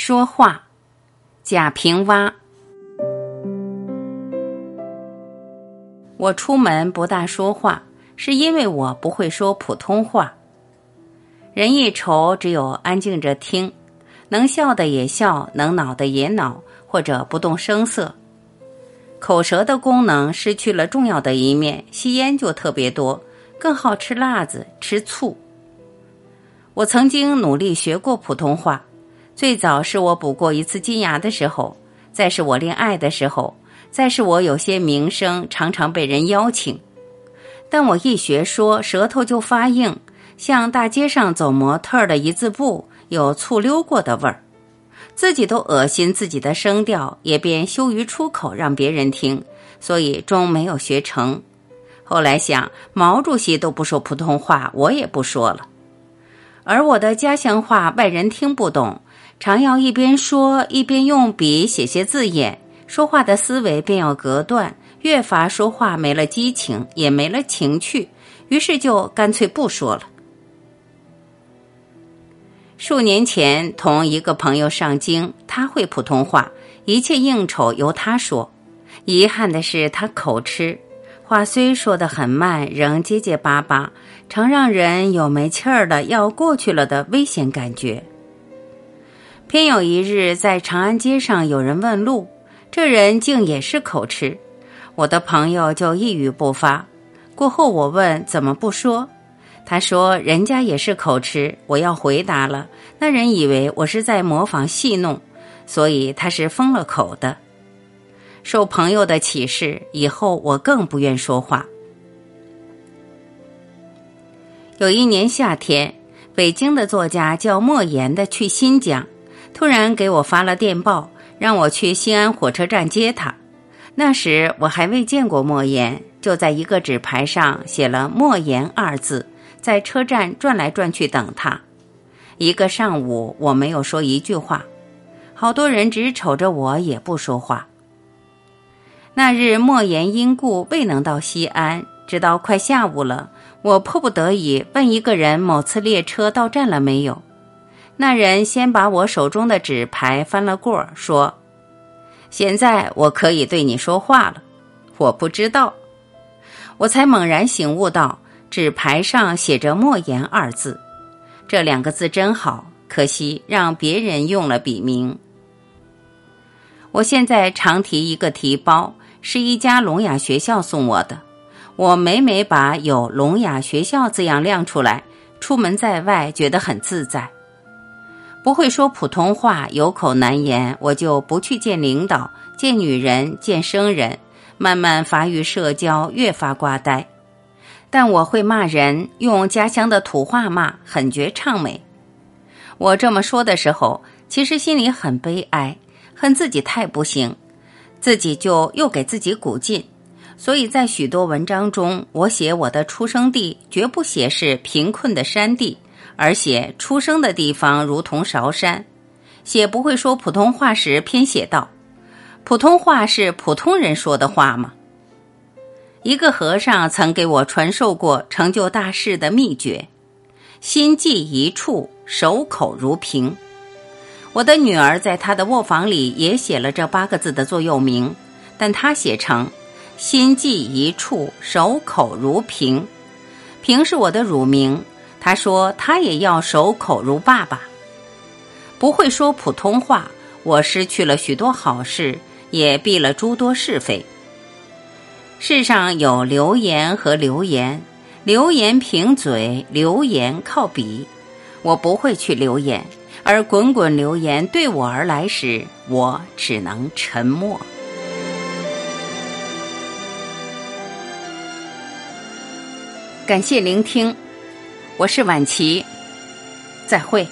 说话，贾平凹。我出门不大说话，是因为我不会说普通话。人一愁，只有安静着听，能笑的也笑，能恼的也恼，或者不动声色。口舌的功能失去了重要的一面，吸烟就特别多，更好吃辣子、吃醋。我曾经努力学过普通话。最早是我补过一次金牙的时候，再是我恋爱的时候，再是我有些名声常常被人邀请。但我一学说，舌头就发硬，像大街上走模特的一字步，有醋溜过的味儿，自己都恶心自己的声调，也便羞于出口让别人听，所以终没有学成。后来想，毛主席都不说普通话，我也不说了。而我的家乡话，外人听不懂。常要一边说一边用笔写些字眼，说话的思维便要隔断，越发说话没了激情，也没了情趣，于是就干脆不说了。数年前同一个朋友上京，他会普通话，一切应酬由他说。遗憾的是，他口吃，话虽说得很慢，仍结结巴巴，常让人有没气儿的要过去了的危险感觉。偏有一日，在长安街上有人问路，这人竟也是口吃，我的朋友就一语不发。过后我问怎么不说，他说人家也是口吃。我要回答了，那人以为我是在模仿戏弄，所以他是封了口的。受朋友的启示，以后我更不愿说话。有一年夏天，北京的作家叫莫言的去新疆。突然给我发了电报，让我去西安火车站接他。那时我还未见过莫言，就在一个纸牌上写了“莫言”二字，在车站转来转去等他。一个上午我没有说一句话，好多人只瞅着我也不说话。那日莫言因故未能到西安，直到快下午了，我迫不得已问一个人某次列车到站了没有。那人先把我手中的纸牌翻了过，说：“现在我可以对你说话了。”我不知道，我才猛然醒悟到，纸牌上写着“莫言”二字，这两个字真好，可惜让别人用了笔名。我现在常提一个提包，是一家聋哑学校送我的，我每每把有“聋哑学校”字样亮出来，出门在外觉得很自在。不会说普通话，有口难言，我就不去见领导、见女人、见生人，慢慢发育社交，越发瓜呆。但我会骂人，用家乡的土话骂，很觉畅美。我这么说的时候，其实心里很悲哀，恨自己太不行，自己就又给自己鼓劲。所以在许多文章中，我写我的出生地，绝不写是贫困的山地。而且出生的地方如同韶山，写不会说普通话时偏写道：“普通话是普通人说的话吗？”一个和尚曾给我传授过成就大事的秘诀：心记一处，守口如瓶。我的女儿在她的卧房里也写了这八个字的座右铭，但她写成“心记一处，守口如瓶”，瓶是我的乳名。他说：“他也要守口如爸爸，不会说普通话。我失去了许多好事，也避了诸多是非。世上有流言和流言，流言凭嘴，流言靠笔。我不会去流言，而滚滚流言对我而来时，我只能沉默。感谢聆听。”我是婉琪，再会。